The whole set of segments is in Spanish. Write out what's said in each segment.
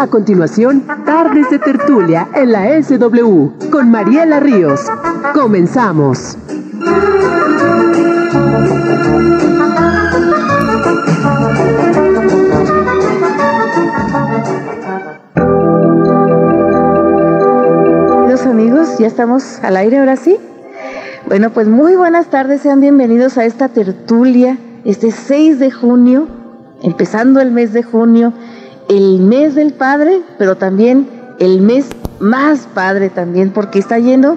A continuación, Tardes de Tertulia en la SW con Mariela Ríos. Comenzamos. Queridos amigos, ya estamos al aire ahora sí. Bueno, pues muy buenas tardes, sean bienvenidos a esta tertulia, este 6 de junio, empezando el mes de junio, el mes del Padre, pero también el mes más Padre también, porque está lleno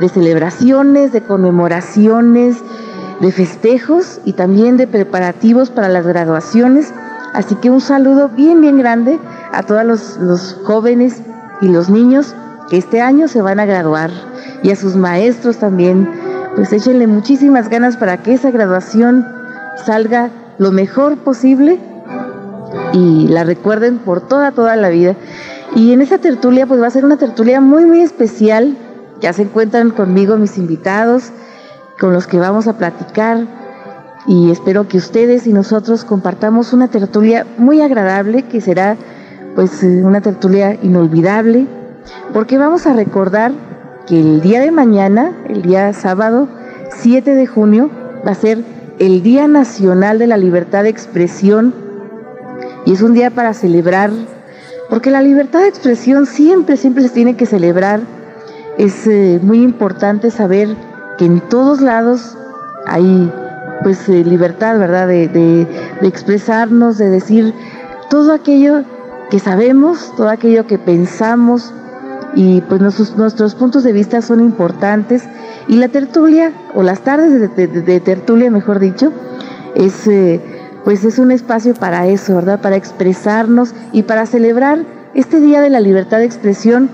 de celebraciones, de conmemoraciones, de festejos y también de preparativos para las graduaciones. Así que un saludo bien, bien grande a todos los, los jóvenes y los niños que este año se van a graduar y a sus maestros también. Pues échenle muchísimas ganas para que esa graduación salga lo mejor posible y la recuerden por toda, toda la vida. Y en esa tertulia, pues va a ser una tertulia muy, muy especial. Ya se encuentran conmigo mis invitados, con los que vamos a platicar. Y espero que ustedes y nosotros compartamos una tertulia muy agradable, que será pues eh, una tertulia inolvidable, porque vamos a recordar que el día de mañana, el día sábado 7 de junio, va a ser el Día Nacional de la Libertad de Expresión y es un día para celebrar, porque la libertad de expresión siempre, siempre se tiene que celebrar. Es eh, muy importante saber que en todos lados hay pues eh, libertad, ¿verdad? De, de, expresarnos, de decir todo aquello que sabemos, todo aquello que pensamos y pues nuestros, puntos de vista son importantes y la tertulia o las tardes de, de, de tertulia, mejor dicho, es eh, pues es un espacio para eso, ¿verdad? Para expresarnos y para celebrar este Día de la Libertad de Expresión.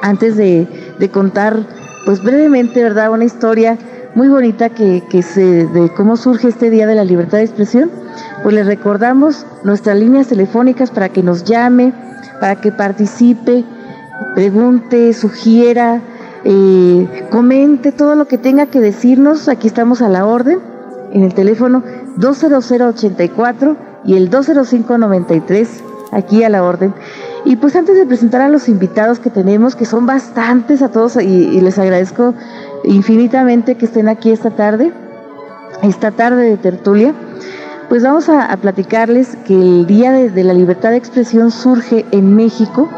Antes de, contar, pues brevemente, ¿verdad? Una historia muy bonita que, que se, de cómo surge este Día de la Libertad de Expresión, pues les recordamos nuestras líneas telefónicas para que nos llame, para que participe, pregunte, sugiera, eh, comente todo lo que tenga que decirnos. Aquí estamos a la orden en el teléfono 20084 y el 20593, aquí a la orden. Y pues antes de presentar a los invitados que tenemos, que son bastantes a todos, y, les agradezco infinitamente que estén aquí esta tarde, esta tarde de tertulia, pues vamos a, a platicarles que el Día de, de la Libertad de Expresión surge en México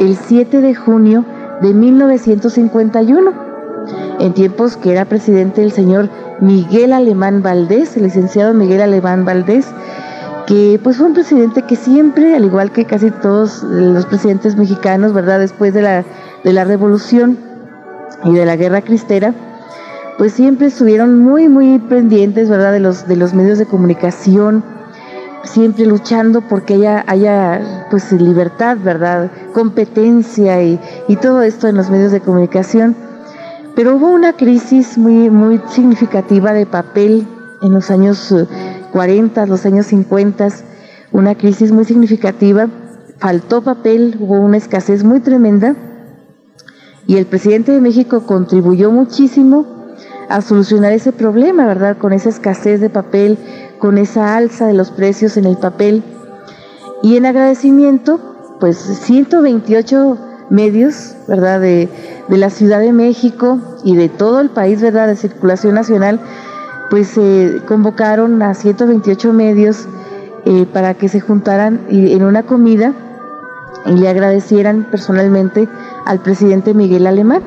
el 7 de junio de 1951, en tiempos que era presidente el señor Miguel Alemán Valdés, el licenciado Miguel Alemán Valdés, que pues fue un presidente que siempre, al igual que casi todos los presidentes mexicanos, ¿verdad? Después de la, de la revolución y de la guerra cristera, pues siempre estuvieron muy, muy pendientes, ¿verdad? De los, de los medios de comunicación, siempre luchando porque haya, haya pues libertad, ¿verdad? Competencia y, y todo esto en los medios de comunicación. Pero hubo una crisis muy, muy significativa de papel en los años 40, los años 50, una crisis muy significativa, faltó papel, hubo una escasez muy tremenda y el presidente de México contribuyó muchísimo a solucionar ese problema, ¿verdad? Con esa escasez de papel, con esa alza de los precios en el papel. Y en agradecimiento, pues 128 medios, ¿verdad? De, de, la Ciudad de México y de todo el país, ¿verdad? De circulación nacional, pues eh, convocaron a 128 medios eh, para que se juntaran en una comida y le agradecieran personalmente al presidente Miguel Alemán.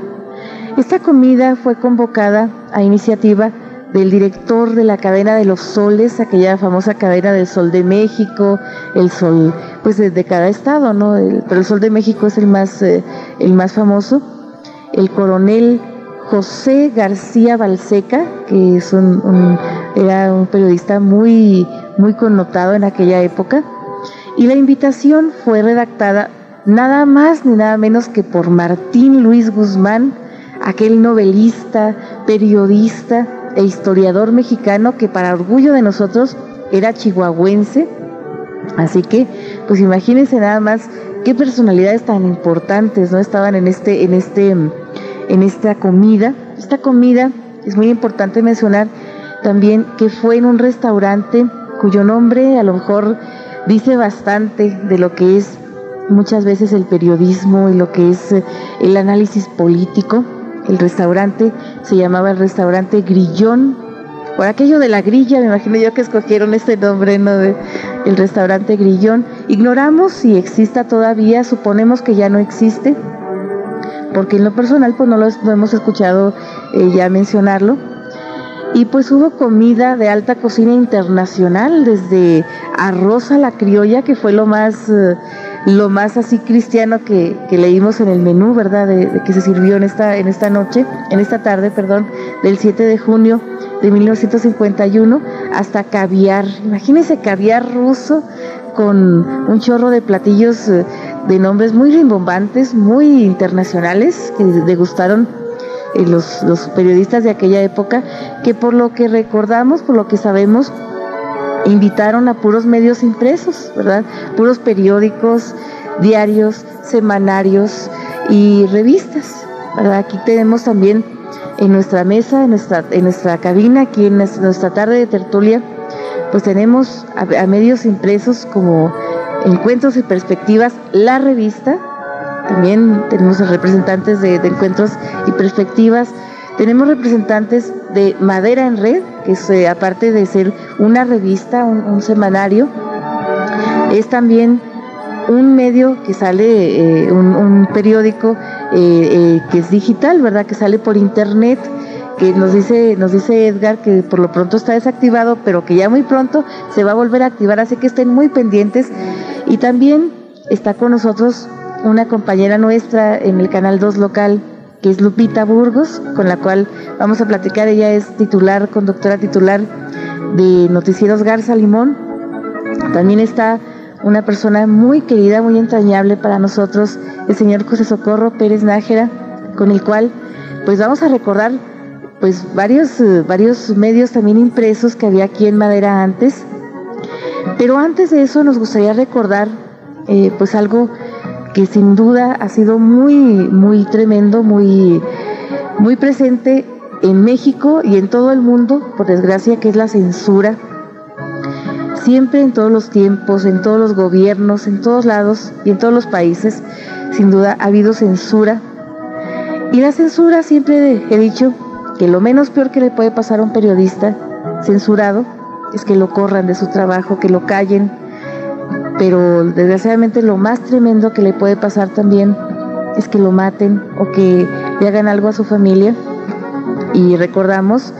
Esta comida fue convocada a iniciativa del director de la cadena de los soles, aquella famosa cadena del Sol de México, el Sol, pues de, de cada estado, ¿no? Pero el Sol de México es el más, eh, el más famoso. El coronel José García Balseca, que es un, era un periodista muy, muy connotado en aquella época, y la invitación fue redactada nada más ni nada menos que por Martín Luis Guzmán, aquel novelista, periodista, e historiador mexicano que para orgullo de nosotros era chihuahuense. Así que, pues imagínense nada más qué personalidades tan importantes no estaban en este, en este, en esta comida. Esta comida es muy importante mencionar también que fue en un restaurante cuyo nombre a lo mejor dice bastante de lo que es muchas veces el periodismo y lo que es eh, el análisis político. El restaurante se llamaba el restaurante Grillón, por aquello de la grilla, me imagino yo que escogieron este nombre, ¿no? De el restaurante Grillón. Ignoramos si exista todavía, suponemos que ya no existe, porque en lo personal pues no lo, hemos escuchado eh, ya mencionarlo. Y pues hubo comida de alta cocina internacional, desde arroz a la criolla, que fue lo más... Eh, lo más así cristiano que, leímos en el menú, ¿verdad? De, que se sirvió en esta, en esta noche, en esta tarde, perdón, del 7 de junio de 1951, hasta caviar. Imagínense caviar ruso con un chorro de platillos eh, de nombres muy rimbombantes, muy internacionales, que degustaron eh, los, los periodistas de aquella época, que por lo que recordamos, por lo que sabemos, invitaron a puros medios impresos, ¿verdad? Puros periódicos, diarios, semanarios y revistas. Aquí tenemos también en nuestra mesa, en nuestra, en nuestra cabina, aquí en nuestra tarde de tertulia, pues tenemos a, medios impresos como Encuentros y Perspectivas, la revista, también tenemos representantes de, de Encuentros y Perspectivas, tenemos representantes de Madera en Red, que eh, aparte de ser una revista, un, semanario, es también un medio que sale, eh, un, periódico eh, que es digital, ¿verdad? Que sale por internet, que nos dice, nos dice Edgar que por lo pronto está desactivado, pero que ya muy pronto se va a volver a activar, así que estén muy pendientes. Y también está con nosotros una compañera nuestra en el canal 2 local, que es Lupita Burgos, con la cual vamos a platicar. Ella es titular, conductora titular de Noticieros Garza Limón. También está una persona muy querida, muy entrañable para nosotros, el señor José Socorro Pérez Nájera, con el cual pues vamos a recordar pues varios, eh, varios medios también impresos que había aquí en Madera antes. Pero antes de eso nos gustaría recordar eh, pues algo que sin duda ha sido muy, muy tremendo, muy, muy presente en México y en todo el mundo, por desgracia, que es la censura. Siempre en todos los tiempos, en todos los gobiernos, en todos lados y en todos los países, sin duda ha habido censura. Y la censura siempre he dicho que lo menos peor que le puede pasar a un periodista censurado es que lo corran de su trabajo, que lo callen, pero desgraciadamente lo más tremendo que le puede pasar también es que lo maten o que le hagan algo a su familia. Y recordamos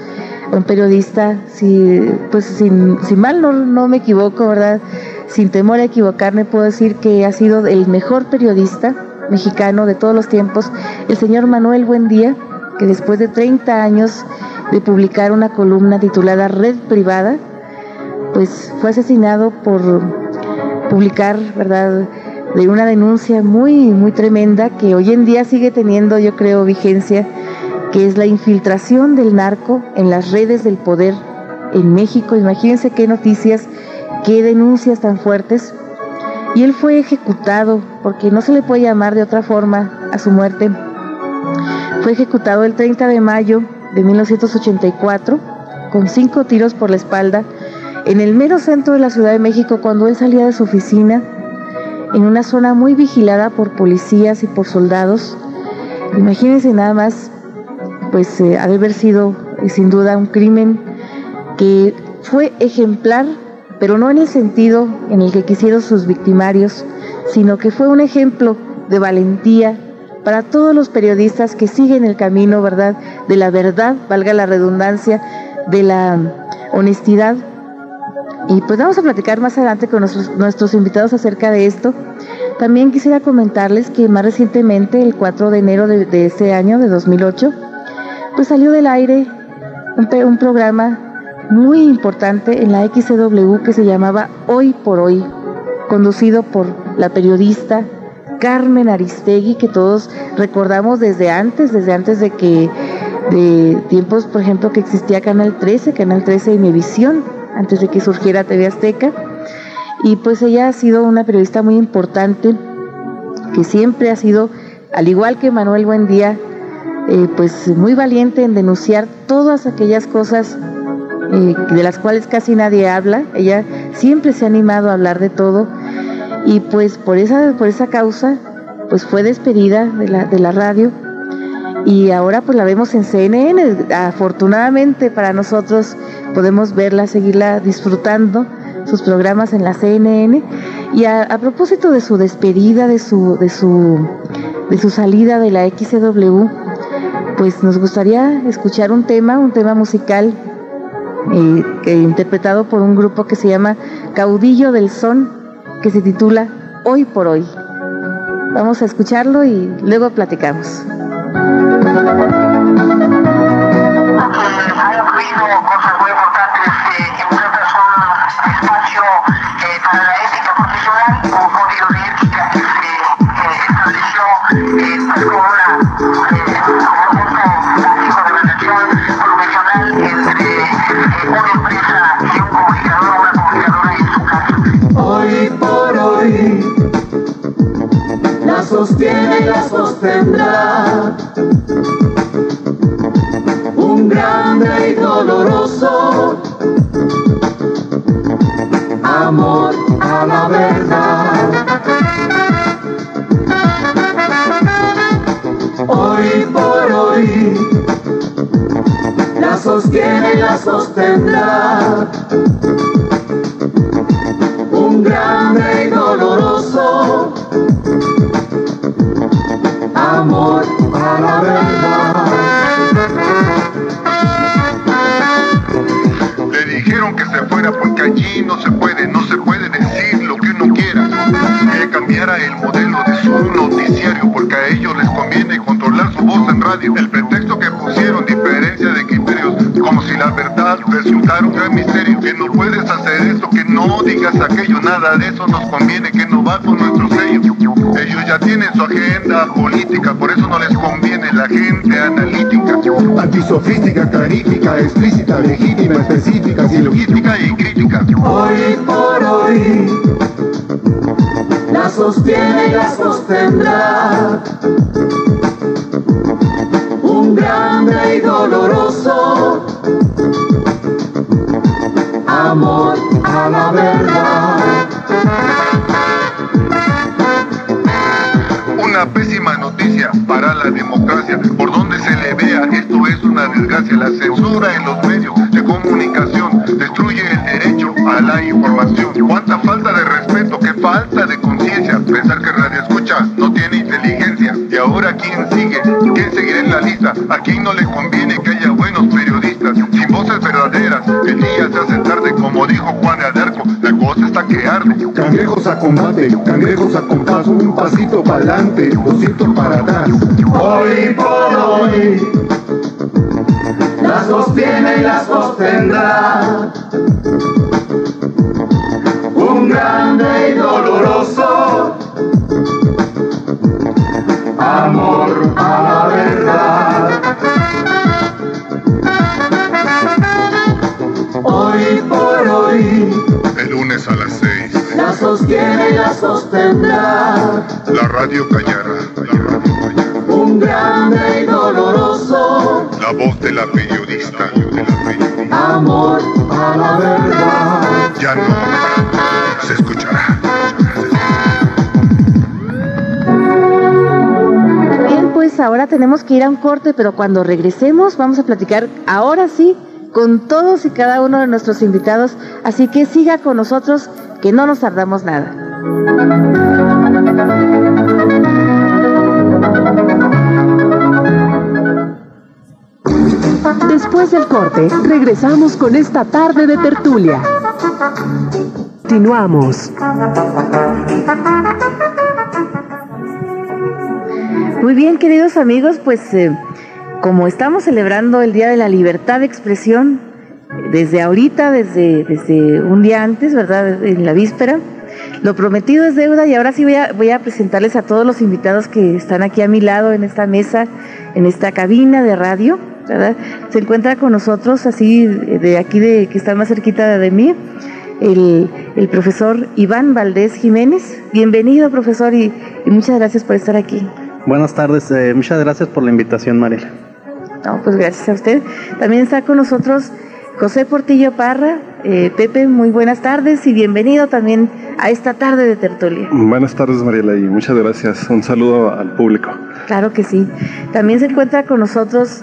un periodista, si, pues sin, si mal no, no me equivoco, ¿verdad? Sin temor a equivocarme, puedo decir que ha sido el mejor periodista mexicano de todos los tiempos, el señor Manuel Buendía, que después de 30 años de publicar una columna titulada Red Privada, pues fue asesinado por publicar, ¿verdad? De una denuncia muy, muy tremenda que hoy en día sigue teniendo, yo creo, vigencia, que es la infiltración del narco en las redes del poder en México. Imagínense qué noticias, qué denuncias tan fuertes. Y él fue ejecutado, porque no se le puede llamar de otra forma a su muerte. Fue ejecutado el 30 de mayo de 1984 con cinco tiros por la espalda en el mero centro de la Ciudad de México cuando él salía de su oficina, en una zona muy vigilada por policías y por soldados. Imagínense nada más, pues eh, ha de haber sido eh, sin duda un crimen que fue ejemplar, pero no en el sentido en el que quisieron sus victimarios, sino que fue un ejemplo de valentía para todos los periodistas que siguen el camino, ¿verdad? De la verdad, valga la redundancia, de la honestidad y pues vamos a platicar más adelante con nuestros, invitados acerca de esto. También quisiera comentarles que más recientemente, el 4 de enero de, este año, de 2008, pues salió del aire un, programa muy importante en la XCW que se llamaba Hoy por Hoy, conducido por la periodista Carmen Aristegui, que todos recordamos desde antes, desde antes de que, de tiempos, por ejemplo, que existía Canal 13, Canal 13 y Mevisión antes de que surgiera TV Azteca. Y pues ella ha sido una periodista muy importante, que siempre ha sido, al igual que Manuel Buendía, eh, pues muy valiente en denunciar todas aquellas cosas eh, de las cuales casi nadie habla. Ella siempre se ha animado a hablar de todo. y pues por esa, por esa causa pues fue despedida de la, de la radio y ahora pues la vemos en CNN. Afortunadamente para nosotros podemos verla, seguirla disfrutando, sus programas en la CNN. Y a, propósito de su despedida, de su, de su, de su salida de la XW, pues nos gustaría escuchar un tema, un tema musical eh, interpretado por un grupo que se llama Caudillo del Son, que se titula Hoy por Hoy. Vamos a escucharlo y luego platicamos. La El pretexto que pusieron, diferencia de criterios, como si la verdad resultara un gran misterio. Que no puedes hacer esto, que no digas aquello, nada de eso nos conviene, que no va con nuestro sello. Ellos ya tienen su agenda política, por eso no les conviene la gente analítica. Antisofística, clarífica, explícita, legítima, específica, Logística y crítica. Hoy por hoy la sostiene y la sostendrá Una pésima noticia para la democracia. Por donde se le vea, esto es una desgracia. La censura en los medios de comunicación destruye el derecho a la información. Cuánta falta de respeto, qué falta de conciencia. Pensar que Radio Escucha no tiene inteligencia. Y ahora, ¿quién sigue? ¿Quién seguirá en la lista? ¿A quién no le conviene que haya Está que arde. Cangrejos a combate, cangrejos a compás, un pasito para adelante, doscientos para atrás. Hoy por hoy la sostiene y la sostendrá un grande y doloroso amor a la verdad. Hoy por hoy lunes a las 6. la sostiene y la sostendrá La radio callará. La radio callará. un grande y doloroso La voz de la periodista. De la periodista. amor a la verdad. Ya no se escuchará. Bien, pues ahora tenemos que ir a un corte, pero cuando regresemos vamos a platicar ahora sí con todos y cada uno de nuestros invitados, así que siga con nosotros que no nos tardamos nada. Después del corte, regresamos con esta tarde de tertulia. Continuamos. Muy bien, queridos amigos, pues eh, como estamos celebrando el Día de la Libertad de Expresión, desde ahorita, desde, desde un día antes, ¿verdad? En la víspera, lo prometido es deuda y ahora sí voy a, voy a presentarles a todos los invitados que están aquí a mi lado en esta mesa, en esta cabina de radio, ¿verdad? Se encuentra con nosotros, así de aquí, de que está más cerquita de mí, el, el profesor Iván Valdés Jiménez. Bienvenido, profesor, y, muchas gracias por estar aquí. Buenas tardes, eh, muchas gracias por la invitación, Mariela. No, pues gracias a usted. También está con nosotros José Portillo Parra. Eh, Pepe, muy buenas tardes y bienvenido también a esta tarde de tertulia. Buenas tardes, Mariela, y muchas gracias. Un saludo al público. Claro que sí. También se encuentra con nosotros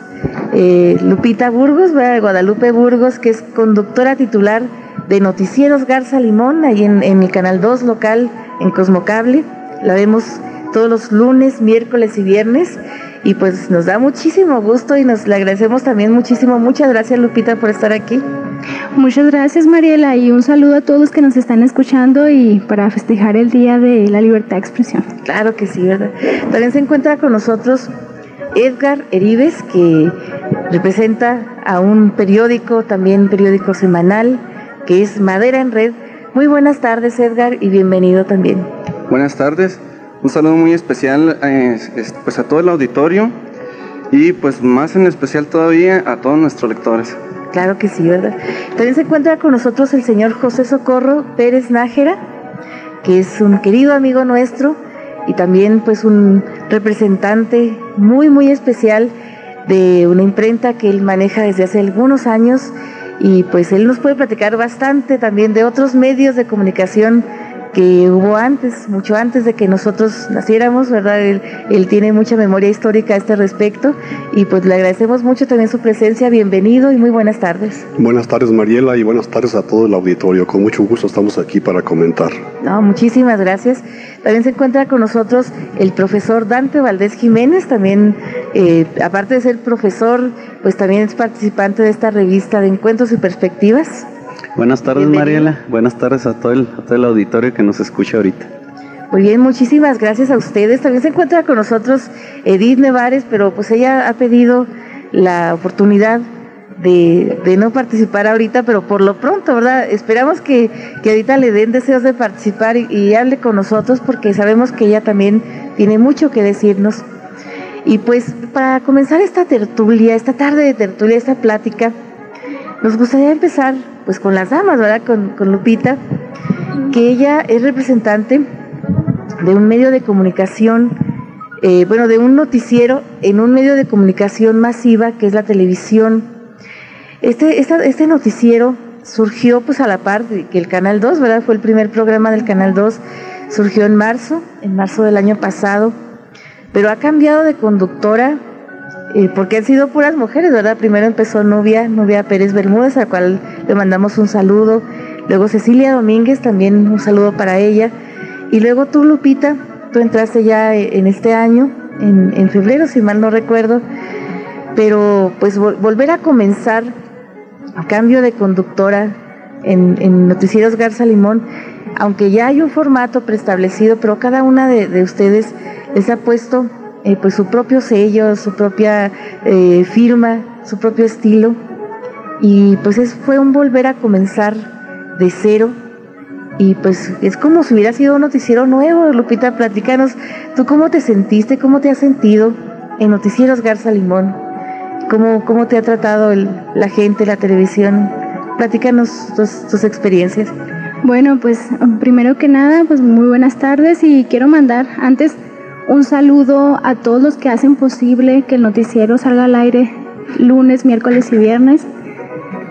eh, Lupita Burgos. Guadalupe Burgos, que es conductora titular de Noticieros Garza Limón, ahí en, en el Canal 2 local en Cosmocable. La vemos todos los lunes, miércoles y viernes. Y pues nos da muchísimo gusto y nos le agradecemos también muchísimo. Muchas gracias Lupita por estar aquí. Muchas gracias Mariela y un saludo a todos los que nos están escuchando y para festejar el Día de la Libertad de Expresión. Claro que sí, ¿verdad? También se encuentra con nosotros Edgar Eribes, que representa a un periódico, también periódico semanal, que es Madera en Red. Muy buenas tardes Edgar y bienvenido también. Buenas tardes. Un saludo muy especial eh, pues a todo el auditorio y pues más en especial todavía a todos nuestros lectores. Claro que sí, ¿verdad? También se encuentra con nosotros el señor José Socorro Pérez Nájera, que es un querido amigo nuestro y también pues un representante muy muy especial de una imprenta que él maneja desde hace algunos años y pues él nos puede platicar bastante también de otros medios de comunicación que hubo antes, mucho antes de que nosotros naciéramos, ¿verdad? Él, él, tiene mucha memoria histórica a este respecto y pues le agradecemos mucho también su presencia, bienvenido y muy buenas tardes. Buenas tardes Mariela y buenas tardes a todo el auditorio, con mucho gusto estamos aquí para comentar. No, muchísimas gracias. También se encuentra con nosotros el profesor Dante Valdés Jiménez, también eh, aparte de ser profesor, pues también es participante de esta revista de encuentros y perspectivas. Buenas tardes, Bienvenido. Mariela. Buenas tardes a todo, el, a todo el auditorio que nos escucha ahorita. Muy bien, muchísimas gracias a ustedes. También se encuentra con nosotros Edith Nevares, pero pues ella ha pedido la oportunidad de, de, no participar ahorita, pero por lo pronto, ¿verdad? Esperamos que, que ahorita le den deseos de participar y, y hable con nosotros porque sabemos que ella también tiene mucho que decirnos. Y pues para comenzar esta tertulia, esta tarde de tertulia, esta plática, nos gustaría empezar pues con las damas, ¿verdad? Con, Lupita, que ella es representante de un medio de comunicación, eh, bueno, de un noticiero en un medio de comunicación masiva que es la televisión. Este, este noticiero surgió pues a la par que el Canal 2, ¿verdad? Fue el primer programa del Canal 2, surgió en marzo, en marzo del año pasado, pero ha cambiado de conductora porque han sido puras mujeres, ¿verdad? Primero empezó Nubia, Nubia Pérez Bermúdez, a la cual le mandamos un saludo. Luego Cecilia Domínguez, también un saludo para ella. Y luego tú, Lupita, tú entraste ya en este año, en, febrero, si mal no recuerdo. Pero pues vol volver a comenzar a cambio de conductora en, en, Noticieros Garza Limón, aunque ya hay un formato preestablecido, pero cada una de, de ustedes les ha puesto eh, pues su propio sello, su propia eh, firma, su propio estilo. Y pues es, fue un volver a comenzar de cero. Y pues es como si hubiera sido un noticiero nuevo. Lupita, platícanos, ¿tú cómo te sentiste, cómo te has sentido en Noticieros Garza Limón? ¿Cómo, cómo te ha tratado la gente, la televisión? Platícanos tus, tus experiencias. Bueno, pues primero que nada, pues muy buenas tardes y quiero mandar antes un saludo a todos los que hacen posible que el noticiero salga al aire lunes, miércoles y viernes.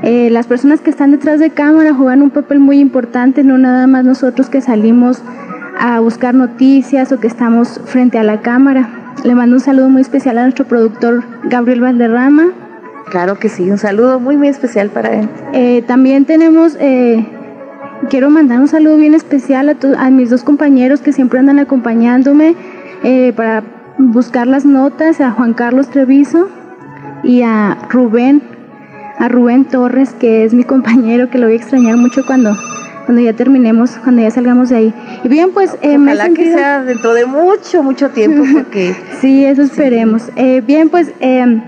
Eh, las personas que están detrás de cámara juegan un papel muy importante, no nada más nosotros que salimos a buscar noticias o que estamos frente a la cámara. Le mando un saludo muy especial a nuestro productor Gabriel Valderrama. Claro que sí, un saludo muy muy especial para él. Eh, también tenemos, eh, quiero mandar un saludo bien especial a, a mis dos compañeros que siempre andan acompañándome eh, para buscar las notas a Juan Carlos Treviso y a Rubén, a Rubén Torres, que es mi compañero, que lo voy a extrañar mucho cuando, cuando ya terminemos, cuando ya salgamos de ahí. Y bien, pues eh, Ojalá me sentido... que sea dentro de mucho, mucho tiempo, porque... sí, eso esperemos. Sí. Eh, bien, pues eh,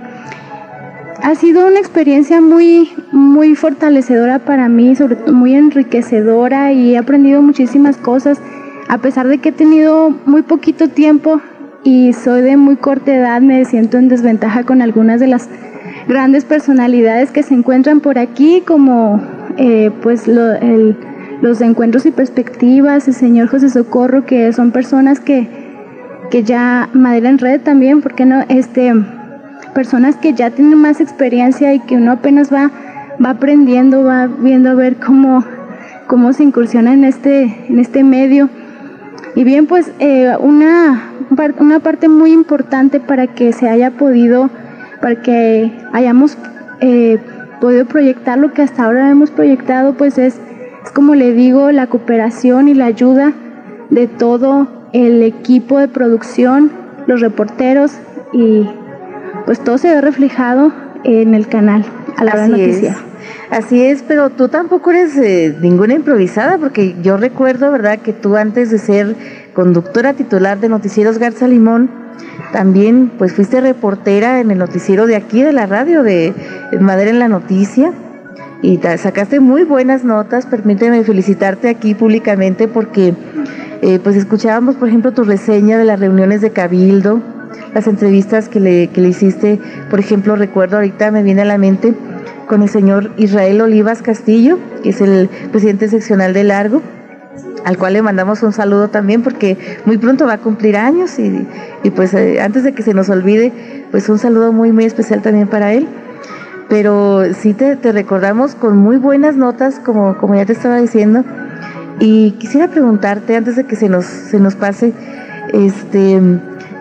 ha sido una experiencia muy, muy fortalecedora para mí, sobre todo muy enriquecedora y he aprendido muchísimas cosas a pesar de que he tenido muy poquito tiempo y soy de muy corta edad, me siento en desventaja con algunas de las grandes personalidades que se encuentran por aquí, como eh, pues los encuentros y perspectivas, el señor José Socorro, que son personas que, que ya, Madera en Red también, ¿por qué no? Este, personas que ya tienen más experiencia y que uno apenas va va aprendiendo, va viendo a ver cómo, cómo se incursiona en este, en este medio. Y bien, pues eh, una, una parte muy importante para que se haya podido, para que hayamos eh, podido proyectar lo que hasta ahora hemos proyectado, pues es, es como le digo, la cooperación y la ayuda de todo el equipo de producción, los reporteros y pues todo se ve reflejado en el canal a la noticia. Así es, pero tú tampoco eres eh, ninguna improvisada, porque yo recuerdo, ¿verdad?, que tú antes de ser conductora titular de Noticieros Garza Limón, también pues fuiste reportera en el noticiero de aquí, de la radio, de Madera en la Noticia, y sacaste muy buenas notas, permíteme felicitarte aquí públicamente porque eh, pues escuchábamos, por ejemplo, tu reseña de las reuniones de Cabildo, las entrevistas que le, que le hiciste, por ejemplo, recuerdo ahorita me viene a la mente con el señor Israel Olivas Castillo, que es el presidente seccional de Largo, al cual le mandamos un saludo también porque muy pronto va a cumplir años y, y pues eh, antes de que se nos olvide, pues un saludo muy muy especial también para él. Pero sí te, te recordamos con muy buenas notas, como, como ya te estaba diciendo, y quisiera preguntarte antes de que se nos, se nos pase, este,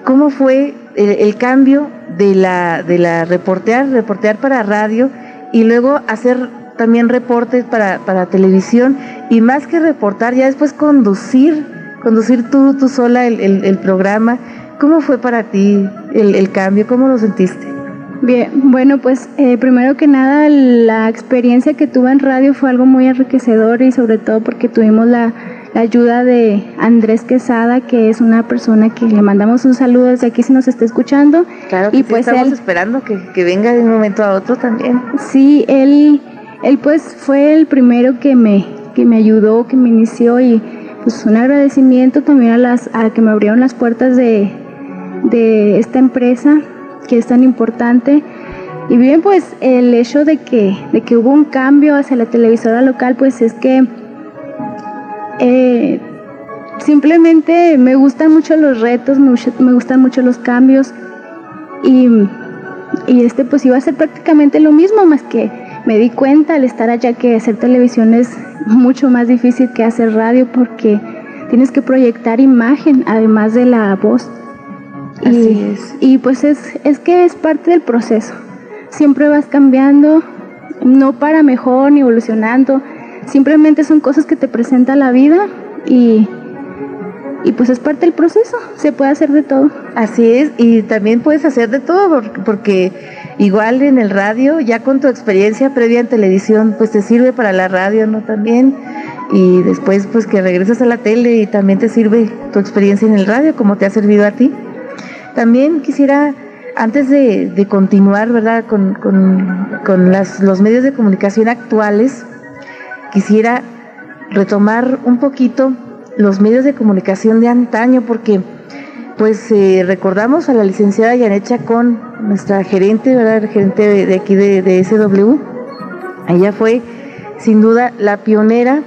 ¿cómo fue el, cambio de la, de la reportear, reportear para radio y luego hacer también reportes para, para televisión y más que reportar, ya después conducir, conducir tú, tú sola el, el, programa? ¿Cómo fue para ti el, cambio? ¿Cómo lo sentiste? Bien, bueno, pues eh, primero que nada la experiencia que tuve en radio fue algo muy enriquecedor y sobre todo porque tuvimos la, ayuda de Andrés Quesada, que es una persona que le mandamos un saludo desde aquí si nos está escuchando. Claro, y pues estamos esperando que, que, venga de un momento a otro también. Sí, él, él pues fue el primero que me, que me ayudó, que me inició y pues un agradecimiento también a las a que me abrieron las puertas de, de esta empresa que es tan importante. Y bien, pues el hecho de que, de que hubo un cambio hacia la televisora local, pues es que eh, simplemente me gustan mucho los retos, me, gustan mucho los cambios y, y, este pues iba a ser prácticamente lo mismo, más que me di cuenta al estar allá que hacer televisión es mucho más difícil que hacer radio porque tienes que proyectar imagen además de la voz. Así es. Y pues es, es que es parte del proceso. Siempre vas cambiando, no para mejor ni evolucionando, simplemente son cosas que te presenta la vida y, y pues es parte del proceso, se puede hacer de todo. Así es, y también puedes hacer de todo porque igual en el radio, ya con tu experiencia previa en televisión, pues te sirve para la radio, ¿no? También. Y después pues que regresas a la tele y también te sirve tu experiencia en el radio, como te ha servido a ti. También quisiera, antes de, continuar, ¿verdad?, con, los medios de comunicación actuales, quisiera retomar un poquito los medios de comunicación de antaño, porque pues eh, recordamos a la licenciada Yanet Chacón, nuestra gerente, ¿verdad? gerente de, aquí de, SW. Ella fue sin duda la pionera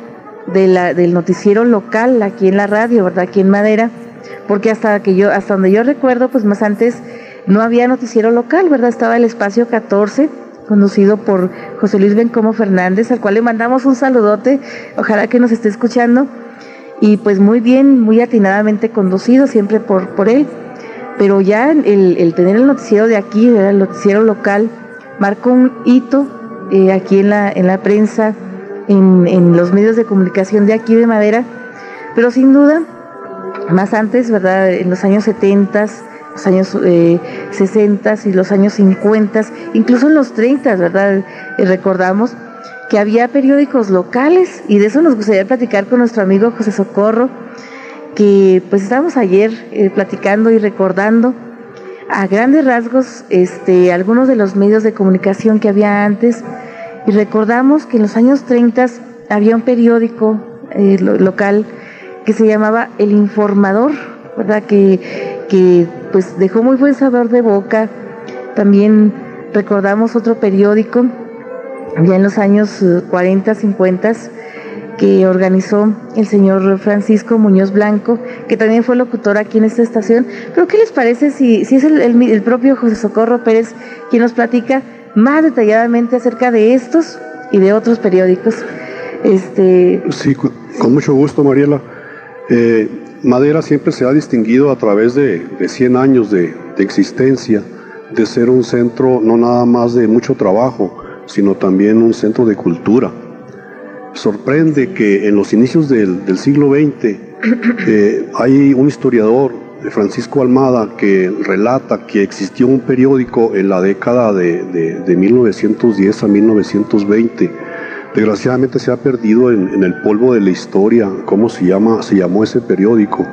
del noticiero local aquí en la radio, ¿verdad? Aquí en Madera porque hasta que yo, hasta donde yo recuerdo, pues más antes no había noticiero local, ¿verdad? Estaba el espacio 14, conducido por José Luis Bencomo Fernández, al cual le mandamos un saludote, ojalá que nos esté escuchando, y pues muy bien, muy atinadamente conducido, siempre por, por él. Pero ya el, tener el noticiero de aquí, el noticiero local, marcó un hito eh, aquí en la, en la prensa, en, en los medios de comunicación de aquí de Madera, pero sin duda más antes, ¿verdad? En los años 70, los años eh, 60 y los años 50, incluso en los 30, ¿verdad? Eh, recordamos que había periódicos locales y de eso nos gustaría platicar con nuestro amigo José Socorro, que pues estábamos ayer eh, platicando y recordando a grandes rasgos este, algunos de los medios de comunicación que había antes y recordamos que en los años 30 había un periódico eh, local que se llamaba El Informador, ¿verdad? Que, que pues dejó muy buen sabor de boca. También recordamos otro periódico, ya en los años 40, eh, 50, que organizó el señor Francisco Muñoz Blanco, que también fue locutor aquí en esta estación. Pero ¿qué les parece si, es el, propio José Socorro Pérez quien nos platica más detalladamente acerca de estos y de otros periódicos. Este... Sí, con, con mucho gusto, Mariela. Eh, Madera siempre se ha distinguido a través de, de 100 años de, existencia, de ser un centro no nada más de mucho trabajo, sino también un centro de cultura. Sorprende que en los inicios del, del siglo XX eh, hay un historiador, Francisco Almada, que relata que existió un periódico en la década de, de 1910 a 1920 Desgraciadamente se ha perdido en, en, el polvo de la historia cómo se, llama, se llamó ese periódico,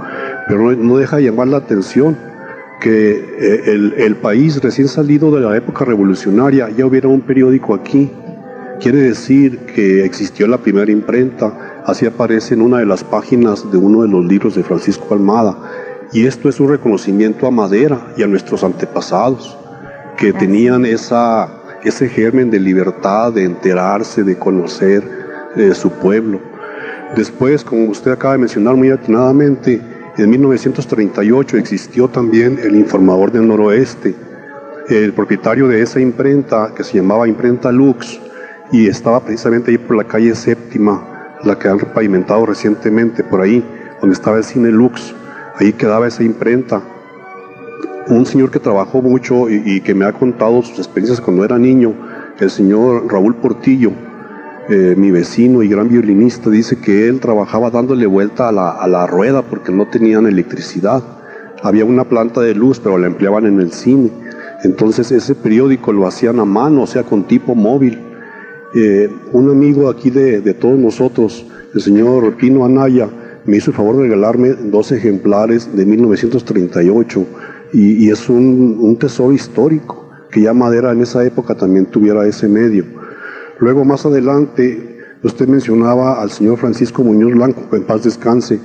pero no, no deja de llamar la atención que eh, el, el, país recién salido de la época revolucionaria ya hubiera un periódico aquí. Quiere decir que existió la primera imprenta, así aparece en una de las páginas de uno de los libros de Francisco Almada. Y esto es un reconocimiento a Madera y a nuestros antepasados, que tenían esa ese germen de libertad, de enterarse, de conocer eh, su pueblo. Después, como usted acaba de mencionar muy atinadamente, en 1938 existió también el Informador del Noroeste, el propietario de esa imprenta que se llamaba Imprenta Lux y estaba precisamente ahí por la calle séptima, la que han pavimentado recientemente por ahí, donde estaba el cine Lux, ahí quedaba esa imprenta un señor que trabajó mucho y, que me ha contado sus experiencias cuando era niño, el señor Raúl Portillo, eh, mi vecino y gran violinista, dice que él trabajaba dándole vuelta a la, a la, rueda porque no tenían electricidad. Había una planta de luz, pero la empleaban en el cine. Entonces ese periódico lo hacían a mano, o sea, con tipo móvil. Eh, un amigo aquí de, de todos nosotros, el señor Pino Anaya, me hizo el favor de regalarme dos ejemplares de 1938 y, y es un, un, tesoro histórico, que ya Madera en esa época también tuviera ese medio. Luego más adelante, usted mencionaba al señor Francisco Muñoz Blanco, que en paz descanse,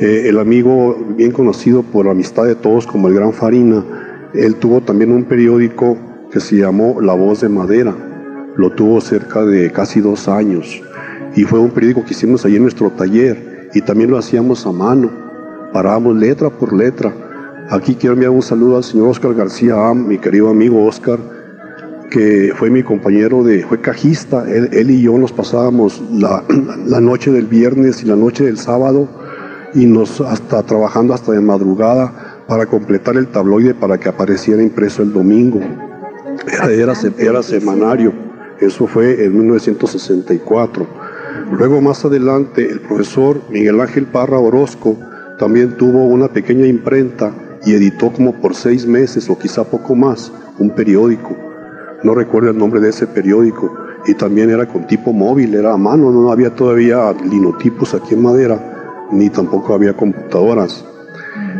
eh, el amigo bien conocido por la amistad de todos como el Gran Farina, él tuvo también un periódico que se llamó La Voz de Madera, lo tuvo cerca de casi dos años, y fue un periódico que hicimos ahí en nuestro taller, y también lo hacíamos a mano, parábamos letra por letra, Aquí quiero enviar un saludo al señor Oscar García, mi querido amigo Oscar, que fue mi compañero de, fue cajista, él, y yo nos pasábamos la, noche del viernes y la noche del sábado y nos hasta trabajando hasta de madrugada para completar el tabloide para que apareciera impreso el domingo. Era, era semanario, eso fue en 1964. Luego más adelante el profesor Miguel Ángel Parra Orozco también tuvo una pequeña imprenta y editó como por seis meses o quizá poco más un periódico. No recuerdo el nombre de ese periódico y también era con tipo móvil, era a mano, no había todavía linotipos aquí en madera, ni tampoco había computadoras.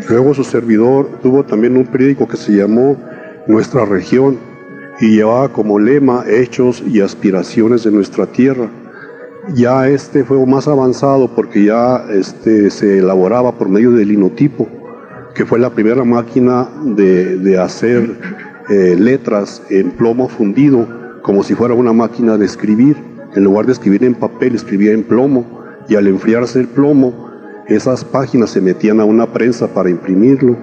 Luego su servidor tuvo también un periódico que se llamó Nuestra Región y llevaba como lema hechos y aspiraciones de nuestra tierra. Ya este fue más avanzado porque ya este, se elaboraba por medio del linotipo que fue la primera máquina de, de hacer eh, letras en plomo fundido, como si fuera una máquina de escribir. En lugar de escribir en papel, escribía en plomo, y al enfriarse el plomo, esas páginas se metían a una prensa para imprimirlo.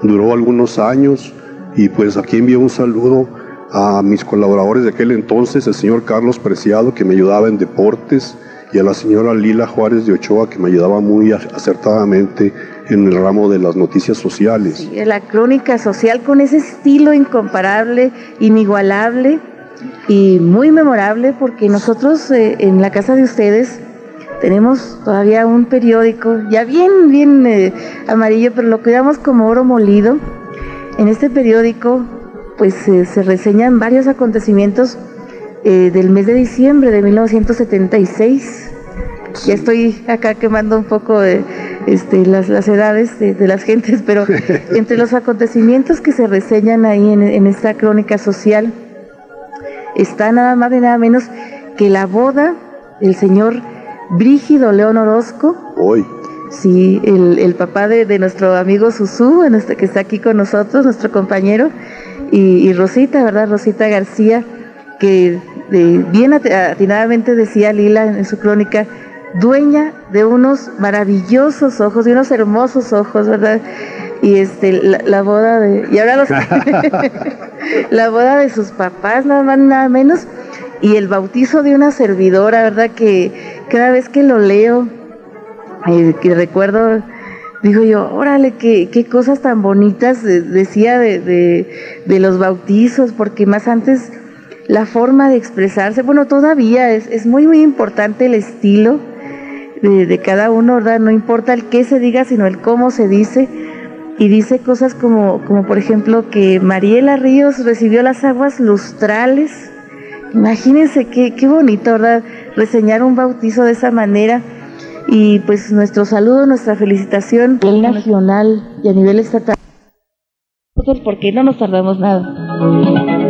Duró algunos años, y pues aquí envío un saludo a mis colaboradores de aquel entonces, el señor Carlos Preciado, que me ayudaba en deportes, y a la señora Lila Juárez de Ochoa, que me ayudaba muy acertadamente en el ramo de las noticias sociales. Sí, la crónica social con ese estilo incomparable, inigualable y muy memorable, porque nosotros eh, en la casa de ustedes tenemos todavía un periódico, ya bien, bien eh, amarillo, pero lo cuidamos como oro molido. En este periódico, pues eh, se reseñan varios acontecimientos del mes de diciembre de 1976. Ya estoy acá quemando un poco de, este, las, las, edades de, de, las gentes, pero entre los acontecimientos que se reseñan ahí en, en, esta crónica social está nada más y nada menos que la boda del señor Brígido León Orozco. Hoy. Sí, el, el papá de, de, nuestro amigo Susú, este, que está aquí con nosotros, nuestro compañero, y, y Rosita, ¿verdad? Rosita García, que de, bien atinadamente decía Lila en su crónica, dueña de unos maravillosos ojos, de unos hermosos ojos, ¿verdad? Y este, la, la boda de, y ahora los, la boda de sus papás, nada más, nada menos, y el bautizo de una servidora, ¿verdad? Que cada vez que lo leo, eh, que recuerdo, digo yo, órale, qué, qué cosas tan bonitas decía de, de, los bautizos, porque más antes la forma de expresarse, bueno, todavía es, es muy, muy importante el estilo de, de, cada uno, ¿verdad? No importa el qué se diga, sino el cómo se dice. Y dice cosas como, como por ejemplo, que Mariela Ríos recibió las aguas lustrales Imagínense qué, qué bonito, ¿verdad? Reseñar un bautizo de esa manera. Y pues nuestro saludo, nuestra felicitación a nivel nacional y a nivel estatal. Porque no nos tardamos nada.